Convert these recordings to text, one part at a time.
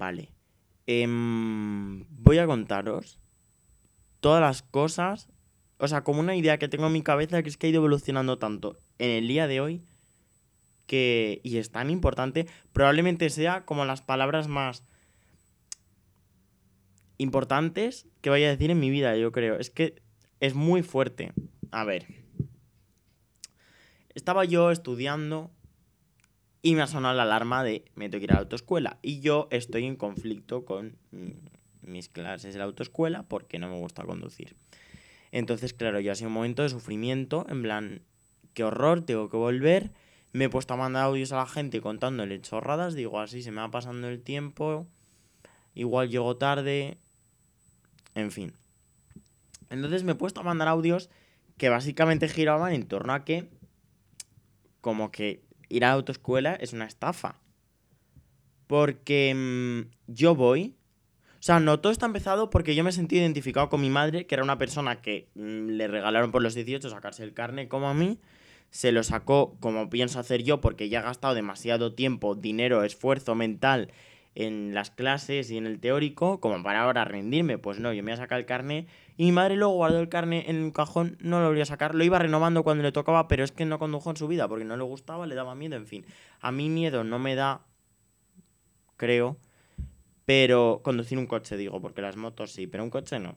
Vale. Em, voy a contaros todas las cosas. O sea, como una idea que tengo en mi cabeza que es que ha ido evolucionando tanto en el día de hoy que. Y es tan importante. Probablemente sea como las palabras más importantes que vaya a decir en mi vida, yo creo. Es que es muy fuerte. A ver. Estaba yo estudiando y me ha sonado la alarma de me tengo que ir a la autoescuela. Y yo estoy en conflicto con mis clases de la autoescuela porque no me gusta conducir. Entonces, claro, yo ha sido un momento de sufrimiento, en plan, qué horror, tengo que volver. Me he puesto a mandar audios a la gente contándole chorradas, digo así, se me va pasando el tiempo, igual llego tarde, en fin. Entonces me he puesto a mandar audios que básicamente giraban en torno a que, como que ir a la autoescuela es una estafa. Porque mm, yo voy. O sea, no todo está empezado porque yo me sentí identificado con mi madre, que era una persona que mm, le regalaron por los 18 sacarse el carne como a mí. Se lo sacó como pienso hacer yo porque ya ha gastado demasiado tiempo, dinero, esfuerzo mental en las clases y en el teórico como para ahora rendirme. Pues no, yo me voy a sacar el carne y mi madre luego guardó el carne en un cajón, no lo volvió a sacar, lo iba renovando cuando le tocaba, pero es que no condujo en su vida porque no le gustaba, le daba miedo, en fin. A mí miedo no me da, creo, pero conducir un coche digo, porque las motos sí, pero un coche no.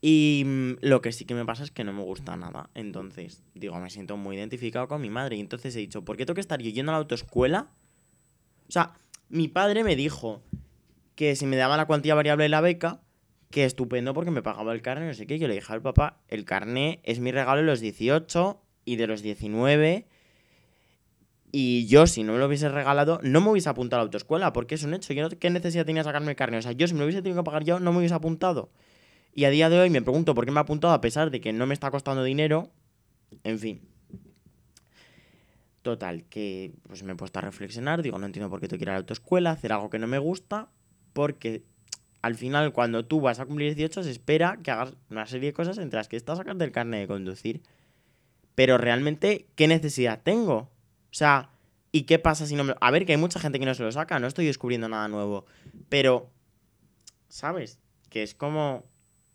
Y mm, lo que sí que me pasa es que no me gusta nada. Entonces, digo, me siento muy identificado con mi madre. Y entonces he dicho, ¿por qué tengo que estar yo yendo a la autoescuela? O sea, mi padre me dijo que si me daba la cuantía variable de la beca, que estupendo porque me pagaba el carnet, no sé qué. Yo le dije al papá, el carnet es mi regalo de los 18 y de los 19. Y yo, si no me lo hubiese regalado, no me hubiese apuntado a la autoescuela, porque es un hecho. Yo no, ¿Qué necesidad tenía sacarme el carnet? O sea, yo si me lo hubiese tenido que pagar yo, no me hubiese apuntado. Y a día de hoy me pregunto por qué me ha apuntado a pesar de que no me está costando dinero. En fin. Total, que pues me he puesto a reflexionar, digo, no entiendo por qué tengo que ir a la autoescuela, hacer algo que no me gusta, porque al final cuando tú vas a cumplir 18 se espera que hagas una serie de cosas entre las que estás sacando el carnet de conducir. Pero realmente, ¿qué necesidad tengo? O sea, ¿y qué pasa si no me... A ver, que hay mucha gente que no se lo saca, no estoy descubriendo nada nuevo, pero, ¿sabes? Que es como...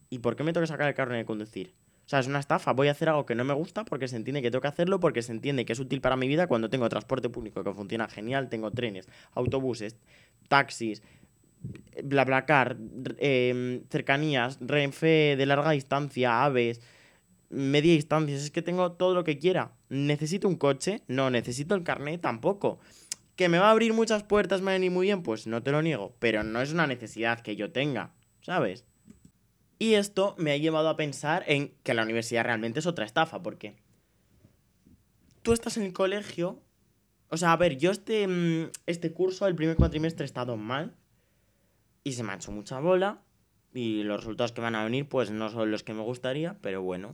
¿Y por qué me tengo que sacar el carnet de conducir? O sea, es una estafa. Voy a hacer algo que no me gusta porque se entiende que tengo que hacerlo, porque se entiende que es útil para mi vida cuando tengo transporte público que funciona genial, tengo trenes, autobuses, taxis, BlaBlaCar, eh, cercanías, Renfe de larga distancia, aves, media distancia. Es que tengo todo lo que quiera. ¿Necesito un coche? No. ¿Necesito el carnet? Tampoco. ¿Que me va a abrir muchas puertas, me va a muy bien? Pues no te lo niego. Pero no es una necesidad que yo tenga, ¿sabes? Y esto me ha llevado a pensar en que la universidad realmente es otra estafa, porque tú estás en el colegio. O sea, a ver, yo este, mm, este curso, el primer cuatrimestre, he estado mal. Y se me ha hecho mucha bola. Y los resultados que van a venir, pues no son los que me gustaría, pero bueno.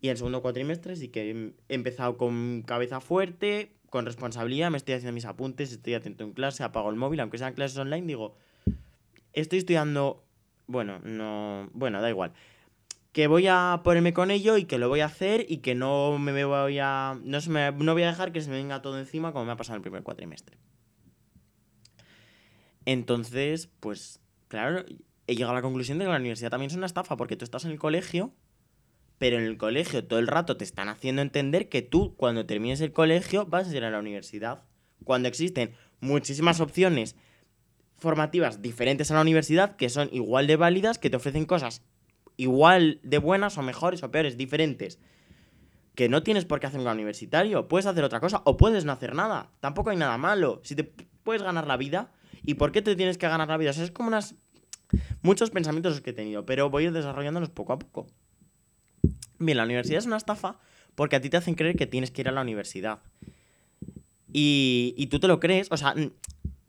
Y el segundo cuatrimestre sí que he empezado con cabeza fuerte, con responsabilidad, me estoy haciendo mis apuntes, estoy atento en clase, apago el móvil, aunque sean clases online, digo, estoy estudiando bueno, no. Bueno, da igual. Que voy a ponerme con ello y que lo voy a hacer y que no me voy a. No, se me, no voy a dejar que se me venga todo encima como me ha pasado en el primer cuatrimestre. Entonces, pues, claro, he llegado a la conclusión de que la universidad también es una estafa porque tú estás en el colegio, pero en el colegio todo el rato te están haciendo entender que tú, cuando termines el colegio, vas a ir a la universidad. Cuando existen muchísimas opciones formativas diferentes a la universidad que son igual de válidas, que te ofrecen cosas igual de buenas o mejores o peores, diferentes. Que no tienes por qué hacer un universitario, puedes hacer otra cosa o puedes no hacer nada. Tampoco hay nada malo. Si te puedes ganar la vida, ¿y por qué te tienes que ganar la vida? O sea, es como unas muchos pensamientos que he tenido, pero voy a ir desarrollándolos poco a poco. Bien, la universidad es una estafa porque a ti te hacen creer que tienes que ir a la universidad. Y, y tú te lo crees, o sea,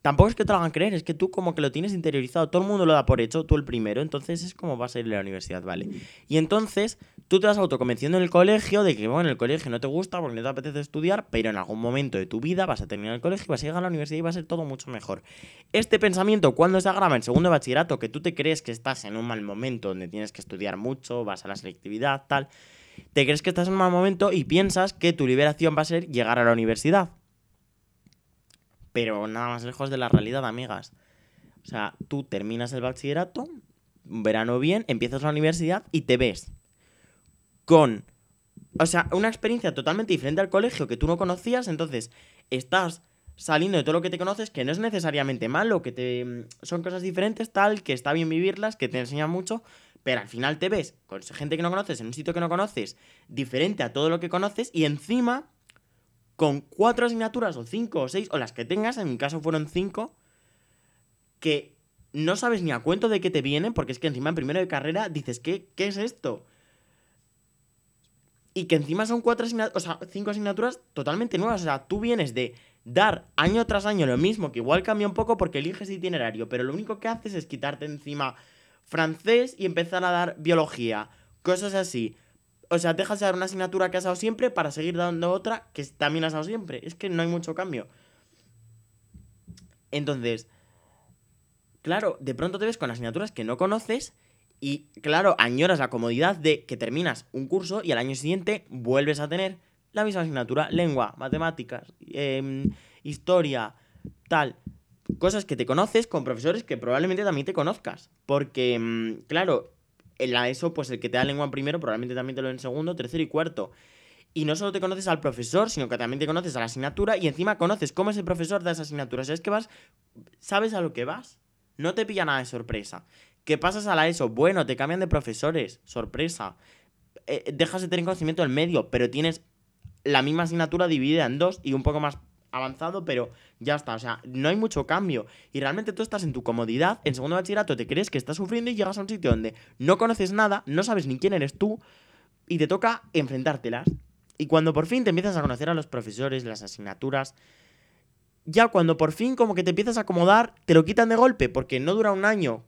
Tampoco es que te lo hagan creer, es que tú como que lo tienes interiorizado, todo el mundo lo da por hecho, tú el primero, entonces es como vas a ir a la universidad, ¿vale? Y entonces tú te vas autoconvenciendo en el colegio de que, bueno, el colegio no te gusta porque no te apetece estudiar, pero en algún momento de tu vida vas a terminar el colegio, vas a llegar a la universidad y va a ser todo mucho mejor. Este pensamiento, cuando se agrava en segundo bachillerato, que tú te crees que estás en un mal momento donde tienes que estudiar mucho, vas a la selectividad, tal, te crees que estás en un mal momento y piensas que tu liberación va a ser llegar a la universidad pero nada más lejos de la realidad, amigas. O sea, tú terminas el bachillerato, verano bien, empiezas la universidad y te ves con, o sea, una experiencia totalmente diferente al colegio que tú no conocías, entonces estás saliendo de todo lo que te conoces, que no es necesariamente malo, que te son cosas diferentes, tal, que está bien vivirlas, que te enseñan mucho, pero al final te ves con gente que no conoces, en un sitio que no conoces, diferente a todo lo que conoces, y encima, con cuatro asignaturas, o cinco, o seis, o las que tengas, en mi caso fueron cinco, que no sabes ni a cuento de qué te vienen, porque es que encima en primero de carrera dices, ¿qué, qué es esto? Y que encima son cuatro asignaturas, o sea, cinco asignaturas totalmente nuevas. O sea, tú vienes de dar año tras año lo mismo, que igual cambia un poco porque eliges itinerario, pero lo único que haces es quitarte encima francés y empezar a dar biología, cosas así. O sea, dejas de dar una asignatura que has dado siempre para seguir dando otra que también has dado siempre. Es que no hay mucho cambio. Entonces, claro, de pronto te ves con asignaturas que no conoces y, claro, añoras la comodidad de que terminas un curso y al año siguiente vuelves a tener la misma asignatura, lengua, matemáticas, em, historia, tal. Cosas que te conoces con profesores que probablemente también te conozcas. Porque, em, claro, en la ESO, pues el que te da lengua en primero, probablemente también te lo en segundo, tercero y cuarto. Y no solo te conoces al profesor, sino que también te conoces a la asignatura y encima conoces cómo es el profesor de esa asignatura. O sea, es que vas, sabes a lo que vas. No te pilla nada de sorpresa. ¿Qué pasas a la ESO? Bueno, te cambian de profesores, sorpresa. Eh, dejas de tener conocimiento del medio, pero tienes la misma asignatura dividida en dos y un poco más avanzado, pero ya está, o sea, no hay mucho cambio. Y realmente tú estás en tu comodidad, en segundo bachillerato te crees que estás sufriendo y llegas a un sitio donde no conoces nada, no sabes ni quién eres tú y te toca enfrentártelas. Y cuando por fin te empiezas a conocer a los profesores, las asignaturas, ya cuando por fin como que te empiezas a acomodar, te lo quitan de golpe, porque no dura un año,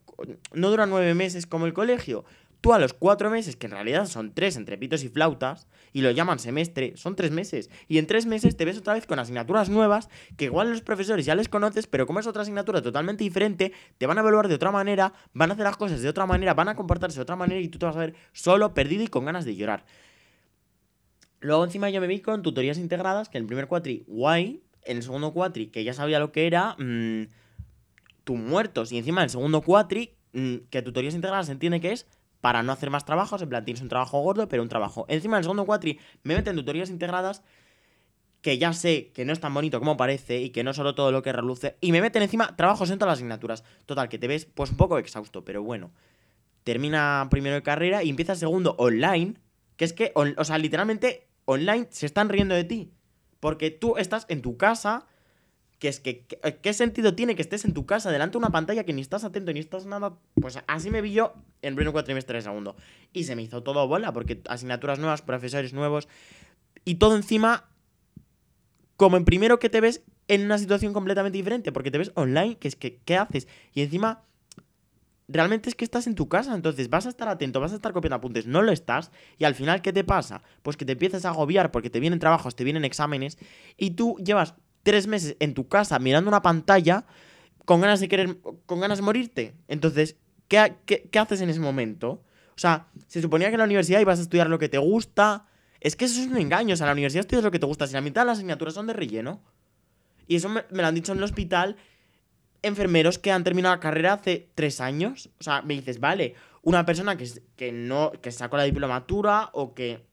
no dura nueve meses como el colegio, Tú a los cuatro meses, que en realidad son tres entre pitos y flautas, y lo llaman semestre, son tres meses. Y en tres meses te ves otra vez con asignaturas nuevas, que igual los profesores ya les conoces, pero como es otra asignatura totalmente diferente, te van a evaluar de otra manera, van a hacer las cosas de otra manera, van a comportarse de otra manera y tú te vas a ver solo, perdido y con ganas de llorar. Luego encima yo me vi con tutorías integradas, que en el primer cuatri, guay, en el segundo cuatri, que ya sabía lo que era, mmm, muertos. Y encima en el segundo cuatri, mm, que tutorías integradas se entiende que es para no hacer más trabajos, en plan tienes un trabajo gordo, pero un trabajo. Encima del segundo cuatri me meten tutorías integradas que ya sé que no es tan bonito como parece y que no solo todo lo que reluce, y me meten encima trabajos en todas las asignaturas. Total, que te ves pues un poco exhausto, pero bueno. Termina primero de carrera y empieza segundo online, que es que, o sea, literalmente online se están riendo de ti. Porque tú estás en tu casa que es que, ¿qué sentido tiene que estés en tu casa delante de una pantalla que ni estás atento ni estás nada? Pues así me vi yo en pleno cuatrimestre de segundo. Y se me hizo todo bola, porque asignaturas nuevas, profesores nuevos, y todo encima, como en primero que te ves en una situación completamente diferente, porque te ves online, que es que, ¿qué haces? Y encima, realmente es que estás en tu casa, entonces vas a estar atento, vas a estar copiando apuntes, no lo estás, y al final, ¿qué te pasa? Pues que te empiezas a agobiar porque te vienen trabajos, te vienen exámenes, y tú llevas tres meses en tu casa mirando una pantalla con ganas de querer, con ganas de morirte. Entonces, ¿qué, qué, haces en ese momento? O sea, se suponía que en la universidad ibas a estudiar lo que te gusta. Es que eso es un engaño. O sea, en la universidad estudias lo que te gusta. Si la mitad de las asignaturas son de relleno. Y eso me, lo han dicho en el hospital enfermeros que han terminado la carrera hace tres años. O sea, me dices, vale, una persona que, que no, que sacó la diplomatura o que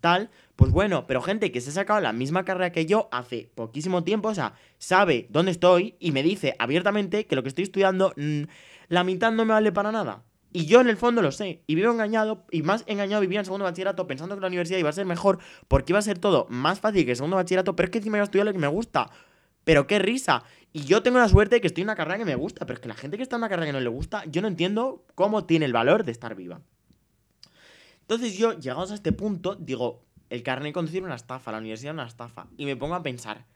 tal, pues bueno, pero gente que se ha sacado la misma carrera que yo hace poquísimo tiempo, o sea, sabe dónde estoy y me dice abiertamente que lo que estoy estudiando, mm, la mitad no me vale para nada. Y yo en el fondo lo sé. Y vivo engañado, y más engañado vivía en segundo bachillerato pensando que la universidad iba a ser mejor porque iba a ser todo más fácil que el segundo bachillerato, pero es que encima iba a estudiar lo que me gusta. Pero qué risa. Y yo tengo la suerte de que estoy en una carrera que me gusta, pero es que la gente que está en una carrera que no le gusta, yo no entiendo cómo tiene el valor de estar viva. Entonces yo, llegados a este punto, digo, el carnet de conducir una estafa, la universidad una estafa. Y me pongo a pensar.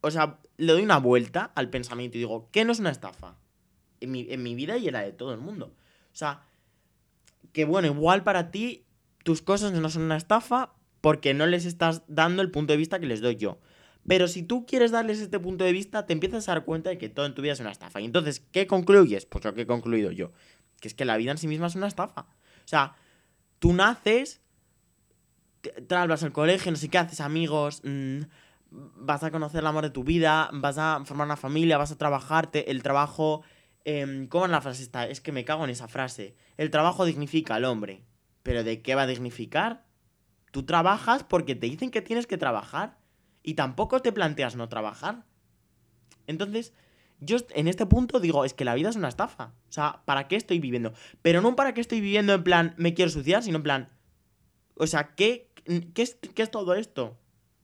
O sea, le doy una vuelta al pensamiento y digo, ¿qué no es una estafa? En mi, en mi vida y en la de todo el mundo. O sea, que bueno, igual para ti tus cosas no son una estafa porque no les estás dando el punto de vista que les doy yo. Pero si tú quieres darles este punto de vista, te empiezas a dar cuenta de que todo en tu vida es una estafa. Y entonces, ¿qué concluyes? Pues lo que he concluido yo. Que es que la vida en sí misma es una estafa. O sea, tú naces, tal, vas al colegio, no sé qué, haces amigos, mm, vas a conocer el amor de tu vida, vas a formar una familia, vas a trabajarte, el trabajo... Eh, ¿Cómo es la frase está? Es que me cago en esa frase. El trabajo dignifica al hombre. ¿Pero de qué va a dignificar? Tú trabajas porque te dicen que tienes que trabajar. Y tampoco te planteas no trabajar. Entonces, yo en este punto digo, es que la vida es una estafa. O sea, ¿para qué estoy viviendo? Pero no para qué estoy viviendo en plan, me quiero suicidar, sino en plan, o sea, ¿qué, qué, es, qué es todo esto?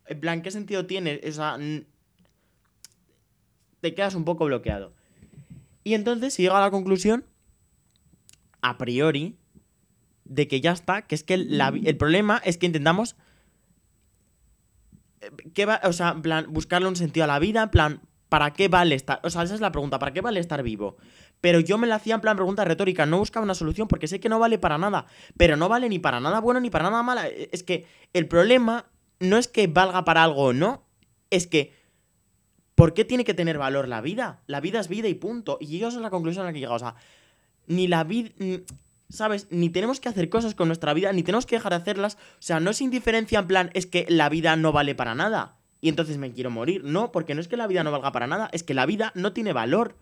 En plan, ¿qué sentido tiene? O sea, te quedas un poco bloqueado. Y entonces se llega a la conclusión, a priori, de que ya está, que es que el problema es que intentamos... Eh, ¿Qué va, o sea, en plan, buscarle un sentido a la vida, en plan, ¿para qué vale estar? O sea, esa es la pregunta, ¿para qué vale estar vivo? Pero yo me la hacía en plan pregunta retórica, no buscaba una solución porque sé que no vale para nada. Pero no vale ni para nada bueno ni para nada malo. E, es que el problema no es que valga para algo o no, es que ¿por qué tiene que tener valor la vida? La vida es vida y punto. Y yo es la conclusión a la que he llegado. O sea, ni la vida... ¿Sabes? Ni tenemos que hacer cosas con nuestra vida, ni tenemos que dejar de hacerlas. O sea, no es indiferencia en plan, es que la vida no vale para nada. Y entonces me quiero morir. No, porque no es que la vida no valga para nada, es que la vida no tiene valor.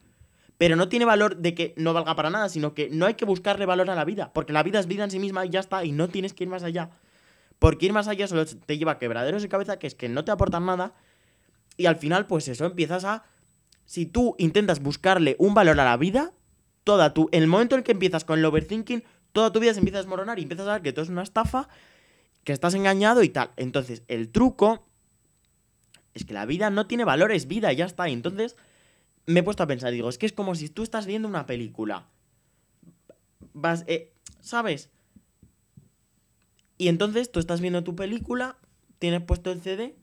Pero no tiene valor de que no valga para nada, sino que no hay que buscarle valor a la vida. Porque la vida es vida en sí misma y ya está, y no tienes que ir más allá. Porque ir más allá solo te lleva a quebraderos de cabeza que es que no te aportan nada. Y al final, pues eso, empiezas a. Si tú intentas buscarle un valor a la vida, toda tu. En el momento en que empiezas con el overthinking, toda tu vida se empieza a desmoronar y empiezas a ver que todo es una estafa, que estás engañado y tal. Entonces, el truco es que la vida no tiene valor, es vida, y ya está. Y entonces me he puesto a pensar, digo, es que es como si tú estás viendo una película. Vas, eh, ¿sabes? Y entonces tú estás viendo tu película, tienes puesto el CD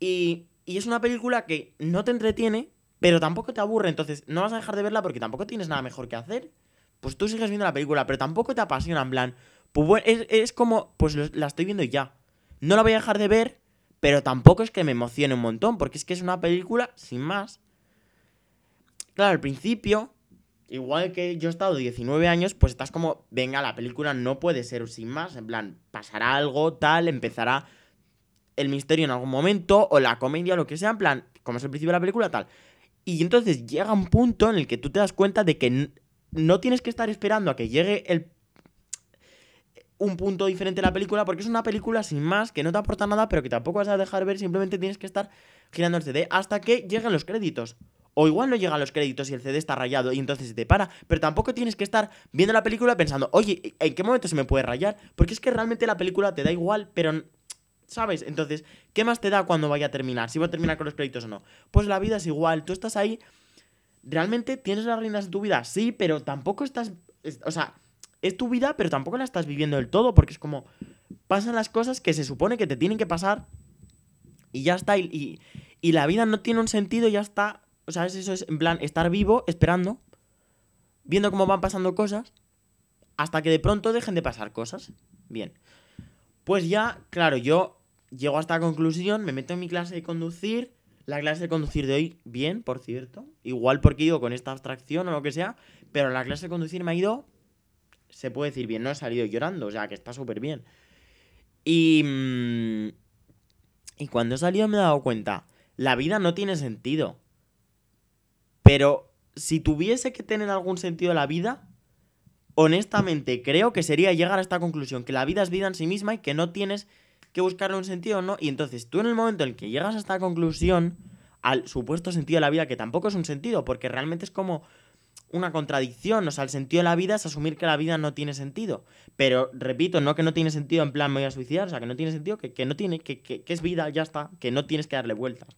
y, y es una película que no te entretiene, pero tampoco te aburre, entonces no vas a dejar de verla porque tampoco tienes nada mejor que hacer. Pues tú sigues viendo la película, pero tampoco te apasiona, en plan, pues es, es como, pues la estoy viendo ya. No la voy a dejar de ver, pero tampoco es que me emocione un montón, porque es que es una película sin más. Claro, al principio, igual que yo he estado 19 años, pues estás como, venga, la película no puede ser sin más, en plan, pasará algo, tal, empezará el misterio en algún momento, o la comedia, lo que sea, en plan, como es el principio de la película, tal. Y entonces llega un punto en el que tú te das cuenta de que no tienes que estar esperando a que llegue el un punto diferente de la película, porque es una película sin más, que no te aporta nada, pero que tampoco vas a dejar ver, simplemente tienes que estar girando el CD hasta que lleguen los créditos. O igual no llegan los créditos y el CD está rayado y entonces se te para. Pero tampoco tienes que estar viendo la película pensando, oye, ¿en qué momento se me puede rayar? Porque es que realmente la película te da igual, pero... ¿Sabes? Entonces, ¿qué más te da cuando vaya a terminar? Si va a terminar con los créditos o no. Pues la vida es igual. Tú estás ahí. ¿Realmente tienes las reinas de tu vida? Sí, pero tampoco estás. O sea, es tu vida, pero tampoco la estás viviendo del todo. Porque es como. Pasan las cosas que se supone que te tienen que pasar. Y ya está. Y, y, la vida no tiene un sentido, ya está. O sea, eso es en plan estar vivo, esperando, viendo cómo van pasando cosas, hasta que de pronto dejen de pasar cosas. Bien. Pues ya, claro, yo llego a esta conclusión, me meto en mi clase de conducir. La clase de conducir de hoy, bien, por cierto. Igual porque ido con esta abstracción o lo que sea. Pero la clase de conducir me ha ido, se puede decir bien, no he salido llorando, o sea, que está súper bien. Y... Mm, y cuando he salido me he dado cuenta, la vida no tiene sentido. Pero si tuviese que tener algún sentido la vida, honestamente creo que sería llegar a esta conclusión, que la vida es vida en sí misma y que no tienes que buscarle un sentido, ¿no? Y entonces tú en el momento en que llegas a esta conclusión, al supuesto sentido de la vida, que tampoco es un sentido, porque realmente es como una contradicción, o sea, el sentido de la vida es asumir que la vida no tiene sentido. Pero, repito, no que no tiene sentido en plan me voy a suicidar, o sea, que no tiene sentido, que, no tiene, que, que, que es vida, ya está, que no tienes que darle vueltas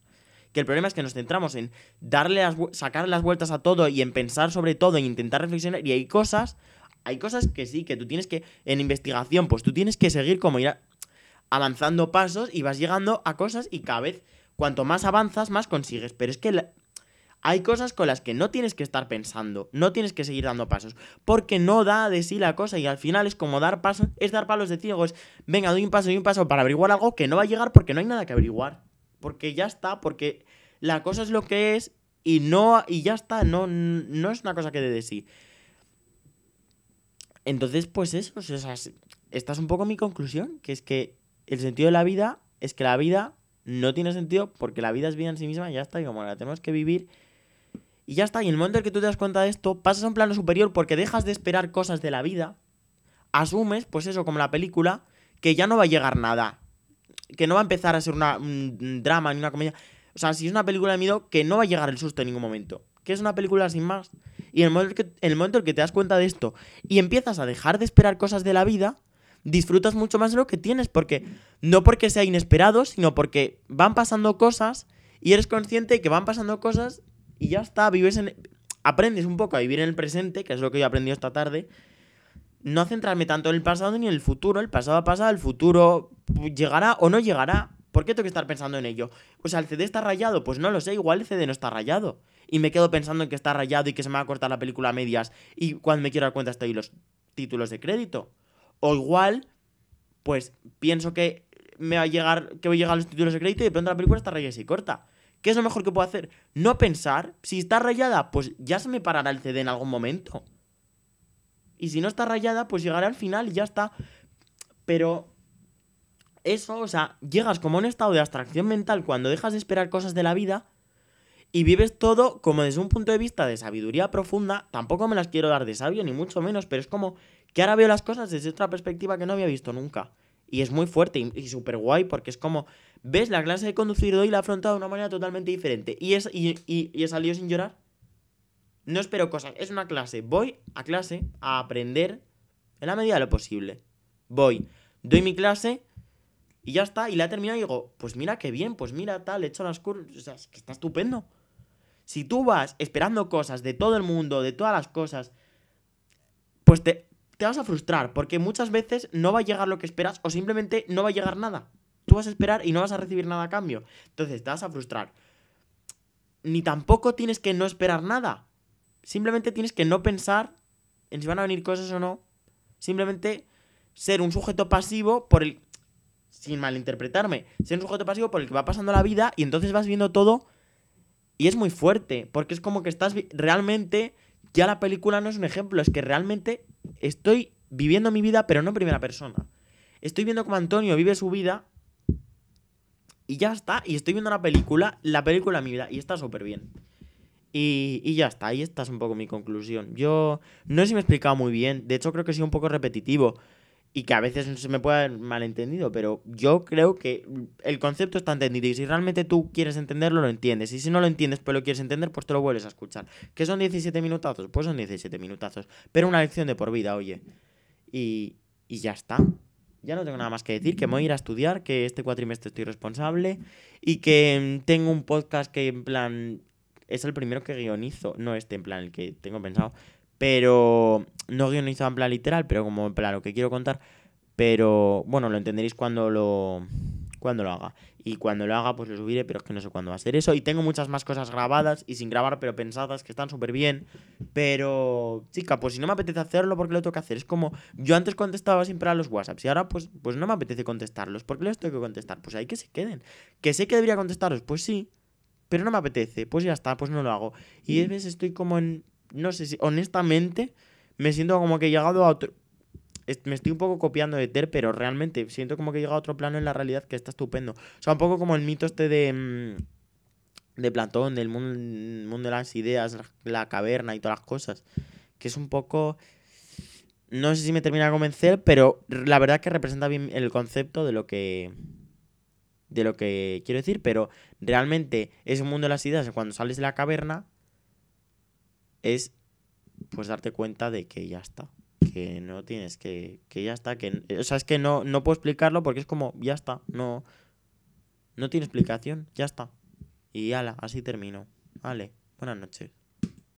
que el problema es que nos centramos en darle las, sacar las vueltas a todo y en pensar sobre todo, e intentar reflexionar. Y hay cosas, hay cosas que sí, que tú tienes que, en investigación, pues tú tienes que seguir como ir avanzando pasos y vas llegando a cosas y cada vez, cuanto más avanzas, más consigues. Pero es que hay cosas con las que no tienes que estar pensando, no tienes que seguir dando pasos, porque no da de sí la cosa y al final es como dar pasos, es dar palos de ciego, es venga, doy un paso y un paso para averiguar algo que no va a llegar porque no hay nada que averiguar porque ya está, porque la cosa es lo que es y no y ya está, no, no es una cosa que dé de sí. Entonces, pues eso, o esta es un poco mi conclusión, que es que el sentido de la vida es que la vida no tiene sentido porque la vida es vida en sí misma ya está, y como la tenemos que vivir. Y ya está, y en el momento en que tú te das cuenta de esto, pasas a un plano superior porque dejas de esperar cosas de la vida, asumes, pues eso, como la película, que ya no va a llegar nada, que no va a empezar a ser una, un drama ni una comedia. O sea, si es una película de miedo, que no va a llegar el susto en ningún momento. Que es una película sin más. Y en el, momento en el momento en que te das cuenta de esto y empiezas a dejar de esperar cosas de la vida, disfrutas mucho más de lo que tienes. Porque no porque sea inesperado, sino porque van pasando cosas y eres consciente de que van pasando cosas y ya está. Vives en. Aprendes un poco a vivir en el presente, que es lo que yo he aprendido esta tarde. No centrarme tanto en el pasado ni en el futuro. El pasado ha pasado, el futuro llegará o no llegará. ¿Por qué tengo que estar pensando en ello? O sea, ¿el CD está rayado? Pues no lo sé, igual el CD no está rayado. Y me quedo pensando en que está rayado y que se me va a cortar la película a medias y cuando me quiero dar cuenta estoy los títulos de crédito. O igual, pues pienso que me va a llegar, que voy a llegar a los títulos de crédito y de pronto la película está rayada y corta. ¿Qué es lo mejor que puedo hacer? No pensar. Si está rayada, pues ya se me parará el CD en algún momento. Y si no está rayada, pues llegará al final y ya está. Pero eso, o sea, llegas como a un estado de abstracción mental cuando dejas de esperar cosas de la vida y vives todo como desde un punto de vista de sabiduría profunda. Tampoco me las quiero dar de sabio, ni mucho menos, pero es como que ahora veo las cosas desde otra perspectiva que no había visto nunca. Y es muy fuerte y, súper guay porque es como, ves la clase de conducir de hoy la he afrontado de una manera totalmente diferente. Y, es, y, y, y he salido sin llorar. No espero cosas, es una clase. Voy a clase a aprender en la medida de lo posible. Voy, doy mi clase y ya está, y la he terminado y digo, pues mira qué bien, pues mira tal, he hecho las curvas, o sea, es que está estupendo. Si tú vas esperando cosas de todo el mundo, de todas las cosas, pues te, te vas a frustrar, porque muchas veces no va a llegar lo que esperas o simplemente no va a llegar nada. Tú vas a esperar y no vas a recibir nada a cambio. Entonces te vas a frustrar. Ni tampoco tienes que no esperar nada. Simplemente tienes que no pensar en si van a venir cosas o no. Simplemente ser un sujeto pasivo por el sin malinterpretarme, ser un sujeto pasivo por el que va pasando la vida y entonces vas viendo todo y es muy fuerte, porque es como que estás realmente, ya la película no es un ejemplo, es que realmente estoy viviendo mi vida, pero no en primera persona. Estoy viendo cómo Antonio vive su vida y ya está, y estoy viendo la película, la película mi vida, y está súper bien. Y, y, ya está, ahí está un poco mi conclusión. Yo no sé si me he explicado muy bien, de hecho creo que he sido un poco repetitivo, y que a veces se me puede haber malentendido, pero yo creo que el concepto está entendido y si realmente tú quieres entenderlo, lo entiendes. Y si no lo entiendes, pero lo quieres entender, pues te lo vuelves a escuchar. ¿Que son 17 minutazos? Pues son 17 minutazos. Pero una lección de por vida, oye. Y, y ya está. Ya no tengo nada más que decir, que me voy a ir a estudiar, que este cuatrimestre estoy responsable y que tengo un podcast que en plan es el primero que guionizo, no este en plan el que tengo pensado, pero no guionizado en plan literal, pero como en plan lo que quiero contar. Pero bueno, lo entenderéis cuando lo, cuando lo haga. Y cuando lo haga, pues lo subiré, pero es que no sé cuándo va a ser eso. Y tengo muchas más cosas grabadas y sin grabar, pero pensadas, que están súper bien. Pero, chica, pues si no me apetece hacerlo, ¿por qué lo tengo que hacer? Es como, yo antes contestaba siempre a los WhatsApps y ahora pues, pues no me apetece contestarlos. ¿Por qué les tengo que contestar? Pues hay que se queden. ¿Que sé que debería contestarlos? Pues sí. Pero no me apetece. Pues ya está, pues no lo hago. Y a veces estoy como en no sé si, honestamente, me siento como que he llegado a otro... Me estoy un poco copiando de Ter, pero realmente siento como que he llegado a otro plano en la realidad que está estupendo. O sea, un poco como el mito este de... Mm, de Platón, del mundo, mundo de las ideas, la caverna y todas las cosas. Que es un poco... No sé si me termina de convencer, pero la verdad que representa bien el concepto de lo que de lo que quiero decir, pero realmente es un mundo de las ideas cuando sales de la caverna es pues darte cuenta de que ya está. Que no tienes que. Que ya está. Que, o sea, es que no, no puedo explicarlo porque es como, ya está. No. No tiene explicación. Ya está. Y ala, así termino. Vale, buenas noches.